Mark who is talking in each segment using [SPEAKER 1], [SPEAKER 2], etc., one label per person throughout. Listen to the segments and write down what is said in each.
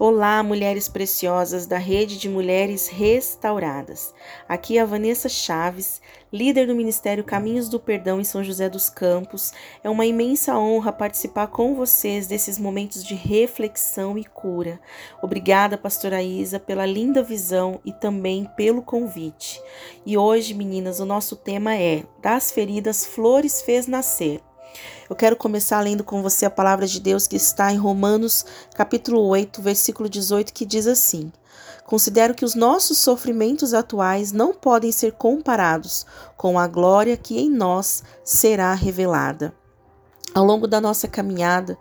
[SPEAKER 1] Olá, mulheres preciosas da rede de mulheres restauradas. Aqui é a Vanessa Chaves, líder do Ministério Caminhos do Perdão em São José dos Campos. É uma imensa honra participar com vocês desses momentos de reflexão e cura. Obrigada, pastora Isa, pela linda visão e também pelo convite. E hoje, meninas, o nosso tema é Das feridas flores fez nascer. Eu quero começar lendo com você a palavra de Deus que está em Romanos, capítulo 8, versículo 18, que diz assim: Considero que os nossos sofrimentos atuais não podem ser comparados com a glória que em nós será revelada. Ao longo da nossa caminhada,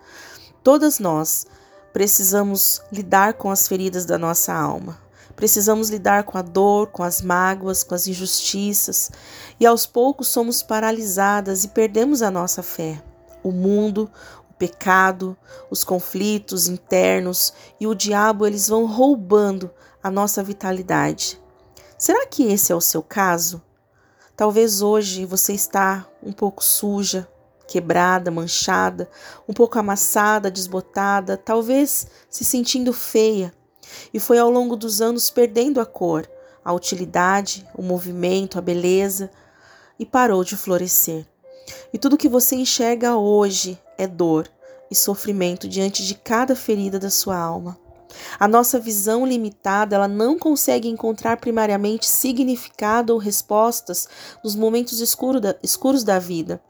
[SPEAKER 1] todas nós precisamos lidar com as feridas da nossa alma. Precisamos lidar com a dor, com as mágoas, com as injustiças, e aos poucos somos paralisadas e perdemos a nossa fé o mundo, o pecado, os conflitos internos e o diabo eles vão roubando a nossa vitalidade. Será que esse é o seu caso? Talvez hoje você está um pouco suja, quebrada, manchada, um pouco amassada, desbotada, talvez se sentindo feia, e foi ao longo dos anos perdendo a cor, a utilidade, o movimento, a beleza e parou de florescer. E tudo que você enxerga hoje é dor e sofrimento diante de cada ferida da sua alma. A nossa visão limitada, ela não consegue encontrar primariamente significado ou respostas nos momentos escuros da, escuros da vida.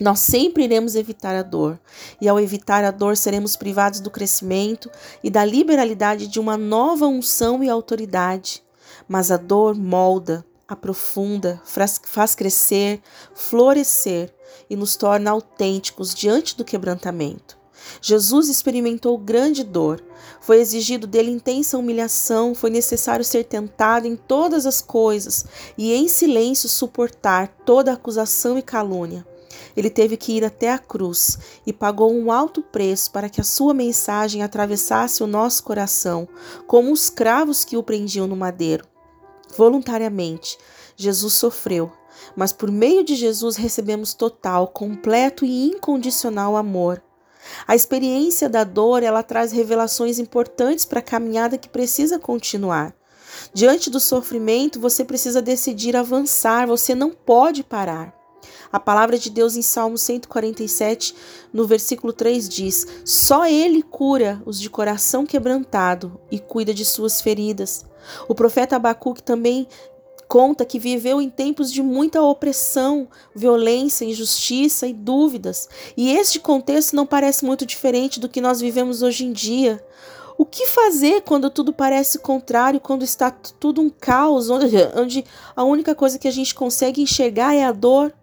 [SPEAKER 1] Nós sempre iremos evitar a dor, e ao evitar a dor, seremos privados do crescimento e da liberalidade de uma nova unção e autoridade. Mas a dor molda, aprofunda, faz crescer, florescer e nos torna autênticos diante do quebrantamento. Jesus experimentou grande dor, foi exigido dele intensa humilhação, foi necessário ser tentado em todas as coisas e em silêncio suportar toda acusação e calúnia. Ele teve que ir até a cruz e pagou um alto preço para que a sua mensagem atravessasse o nosso coração, como os cravos que o prendiam no madeiro. Voluntariamente, Jesus sofreu, mas por meio de Jesus recebemos total, completo e incondicional amor. A experiência da dor, ela traz revelações importantes para a caminhada que precisa continuar. Diante do sofrimento, você precisa decidir avançar, você não pode parar. A palavra de Deus em Salmo 147, no versículo 3 diz: Só Ele cura os de coração quebrantado e cuida de suas feridas. O profeta Abacuque também conta que viveu em tempos de muita opressão, violência, injustiça e dúvidas. E este contexto não parece muito diferente do que nós vivemos hoje em dia. O que fazer quando tudo parece contrário, quando está tudo um caos, onde, onde a única coisa que a gente consegue enxergar é a dor?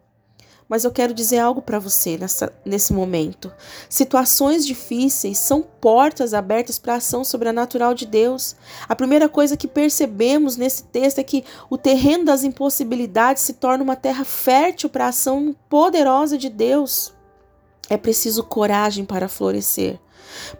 [SPEAKER 1] Mas eu quero dizer algo para você nessa, nesse momento. Situações difíceis são portas abertas para a ação sobrenatural de Deus. A primeira coisa que percebemos nesse texto é que o terreno das impossibilidades se torna uma terra fértil para a ação poderosa de Deus. É preciso coragem para florescer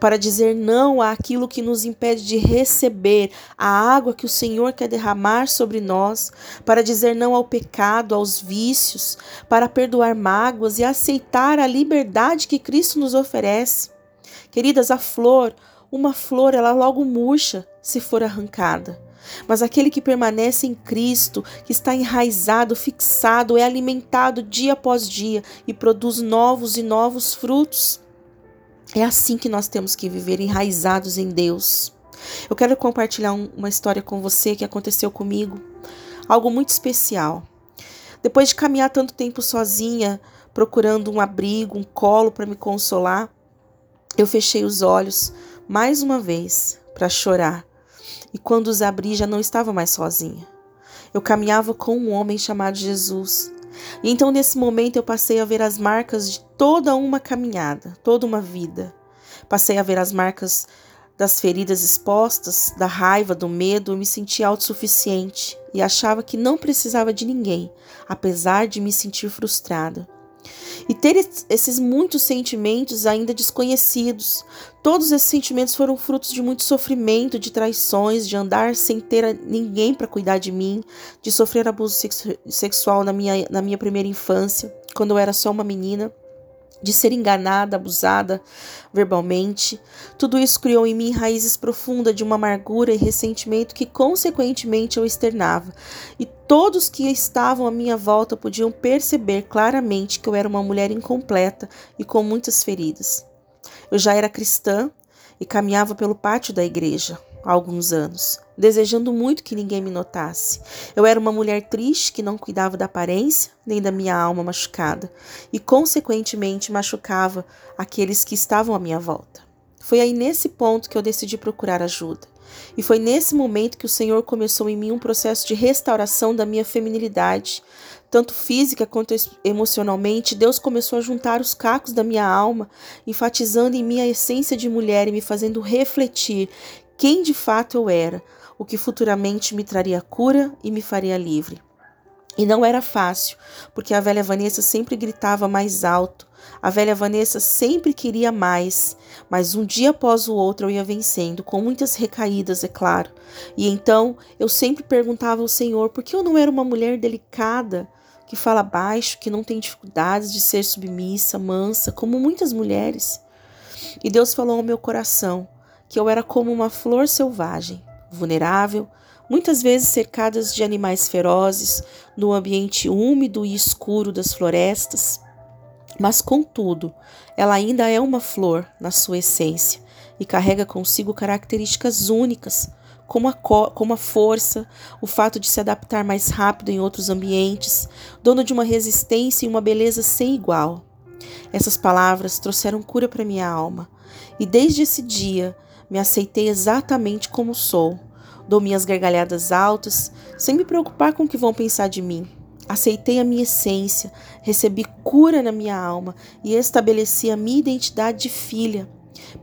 [SPEAKER 1] para dizer não àquilo que nos impede de receber a água que o Senhor quer derramar sobre nós, para dizer não ao pecado, aos vícios, para perdoar mágoas e aceitar a liberdade que Cristo nos oferece. Queridas, a flor, uma flor, ela logo murcha se for arrancada. Mas aquele que permanece em Cristo, que está enraizado, fixado, é alimentado dia após dia e produz novos e novos frutos. É assim que nós temos que viver enraizados em Deus. Eu quero compartilhar um, uma história com você que aconteceu comigo, algo muito especial. Depois de caminhar tanto tempo sozinha, procurando um abrigo, um colo para me consolar, eu fechei os olhos mais uma vez para chorar. E quando os abri, já não estava mais sozinha. Eu caminhava com um homem chamado Jesus. E então, nesse momento, eu passei a ver as marcas de toda uma caminhada, toda uma vida. Passei a ver as marcas das feridas expostas, da raiva, do medo, eu me sentia autossuficiente e achava que não precisava de ninguém, apesar de me sentir frustrada. E ter esses muitos sentimentos ainda desconhecidos. Todos esses sentimentos foram frutos de muito sofrimento, de traições, de andar sem ter ninguém para cuidar de mim, de sofrer abuso sexual na minha, na minha primeira infância, quando eu era só uma menina. De ser enganada, abusada verbalmente. Tudo isso criou em mim raízes profundas de uma amargura e ressentimento que, consequentemente, eu externava. E todos que estavam à minha volta podiam perceber claramente que eu era uma mulher incompleta e com muitas feridas. Eu já era cristã e caminhava pelo pátio da igreja há alguns anos, desejando muito que ninguém me notasse. Eu era uma mulher triste que não cuidava da aparência nem da minha alma machucada e, consequentemente, machucava aqueles que estavam à minha volta. Foi aí nesse ponto que eu decidi procurar ajuda. E foi nesse momento que o Senhor começou em mim um processo de restauração da minha feminilidade, tanto física quanto emocionalmente, Deus começou a juntar os cacos da minha alma, enfatizando em mim a essência de mulher e me fazendo refletir quem de fato eu era, o que futuramente me traria cura e me faria livre. E não era fácil, porque a velha Vanessa sempre gritava mais alto, a velha Vanessa sempre queria mais, mas um dia após o outro eu ia vencendo, com muitas recaídas, é claro. E então eu sempre perguntava ao Senhor por que eu não era uma mulher delicada, que fala baixo, que não tem dificuldades de ser submissa, mansa, como muitas mulheres. E Deus falou ao meu coração que eu era como uma flor selvagem, vulnerável, muitas vezes cercadas de animais ferozes, no ambiente úmido e escuro das florestas. Mas, contudo, ela ainda é uma flor na sua essência e carrega consigo características únicas, como a, como a força, o fato de se adaptar mais rápido em outros ambientes, dono de uma resistência e uma beleza sem igual. Essas palavras trouxeram cura para minha alma, e desde esse dia me aceitei exatamente como sou. Dou minhas gargalhadas altas, sem me preocupar com o que vão pensar de mim. Aceitei a minha essência, recebi cura na minha alma e estabeleci a minha identidade de filha.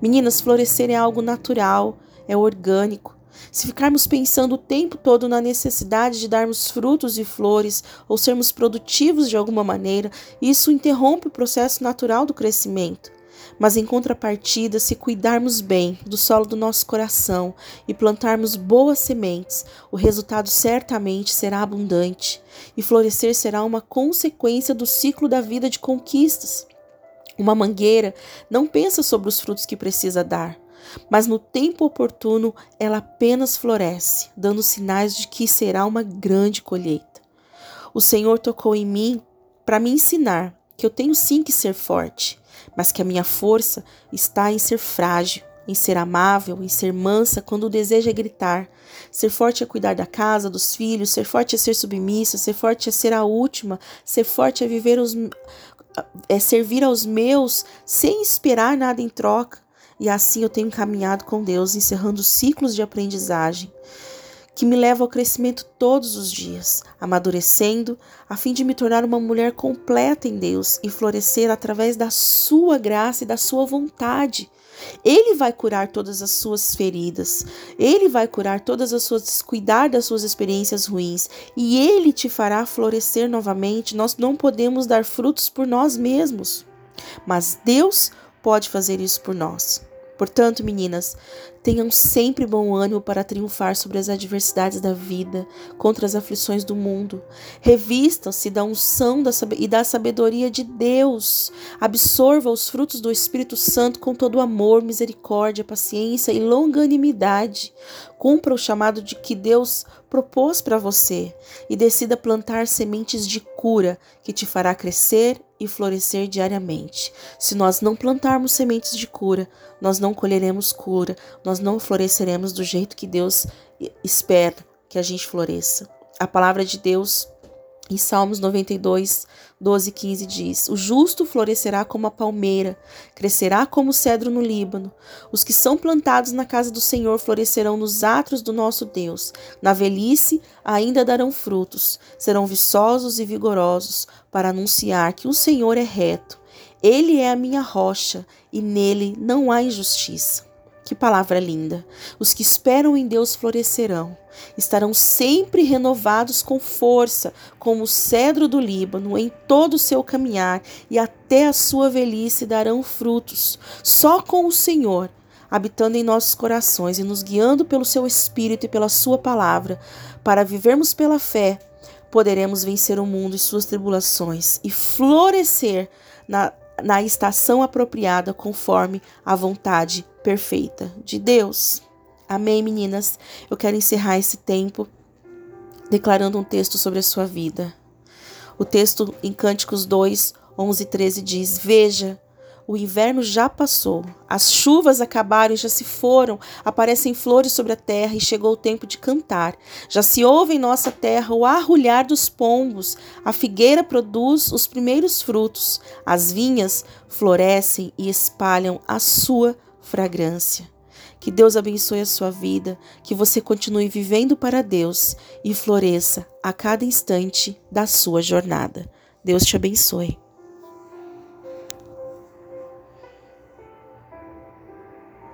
[SPEAKER 1] Meninas, florescer é algo natural, é orgânico. Se ficarmos pensando o tempo todo na necessidade de darmos frutos e flores ou sermos produtivos de alguma maneira, isso interrompe o processo natural do crescimento. Mas em contrapartida, se cuidarmos bem do solo do nosso coração e plantarmos boas sementes, o resultado certamente será abundante, e florescer será uma consequência do ciclo da vida de conquistas. Uma mangueira não pensa sobre os frutos que precisa dar, mas no tempo oportuno ela apenas floresce, dando sinais de que será uma grande colheita. O Senhor tocou em mim para me ensinar que eu tenho sim que ser forte, mas que a minha força está em ser frágil, em ser amável, em ser mansa quando o desejo é gritar. Ser forte é cuidar da casa, dos filhos, ser forte é ser submissa, ser forte é ser a última, ser forte é viver os é servir aos meus sem esperar nada em troca. E assim eu tenho caminhado com Deus, encerrando ciclos de aprendizagem que me levam ao crescimento todos os dias, amadurecendo, a fim de me tornar uma mulher completa em Deus e florescer através da sua graça e da sua vontade. Ele vai curar todas as suas feridas, ele vai curar todas as suas, cuidar das suas experiências ruins e ele te fará florescer novamente. Nós não podemos dar frutos por nós mesmos, mas Deus pode fazer isso por nós. Portanto, meninas, tenham sempre bom ânimo para triunfar sobre as adversidades da vida, contra as aflições do mundo. Revistam-se da unção e da sabedoria de Deus. Absorva os frutos do Espírito Santo com todo amor, misericórdia, paciência e longanimidade. Cumpra o chamado de que Deus propôs para você e decida plantar sementes de cura que te fará crescer e florescer diariamente. Se nós não plantarmos sementes de cura, nós não colheremos cura, nós não floresceremos do jeito que Deus espera que a gente floresça. A palavra de Deus em Salmos 92, 12 e 15 diz: O justo florescerá como a palmeira, crescerá como o cedro no Líbano. Os que são plantados na casa do Senhor florescerão nos atros do nosso Deus. Na velhice ainda darão frutos, serão viçosos e vigorosos, para anunciar que o Senhor é reto. Ele é a minha rocha, e nele não há injustiça. Que palavra linda! Os que esperam em Deus florescerão, estarão sempre renovados com força, como o cedro do Líbano, em todo o seu caminhar, e até a sua velhice darão frutos. Só com o Senhor, habitando em nossos corações e nos guiando pelo seu Espírito e pela Sua palavra, para vivermos pela fé, poderemos vencer o mundo e suas tribulações e florescer na na estação apropriada, conforme a vontade perfeita de Deus. Amém, meninas? Eu quero encerrar esse tempo declarando um texto sobre a sua vida. O texto em Cânticos 2, 11 e 13 diz: Veja, o inverno já passou, as chuvas acabaram e já se foram, aparecem flores sobre a terra e chegou o tempo de cantar. Já se ouve em nossa terra o arrulhar dos pombos, a figueira produz os primeiros frutos, as vinhas florescem e espalham a sua fragrância. Que Deus abençoe a sua vida, que você continue vivendo para Deus e floresça a cada instante da sua jornada. Deus te abençoe.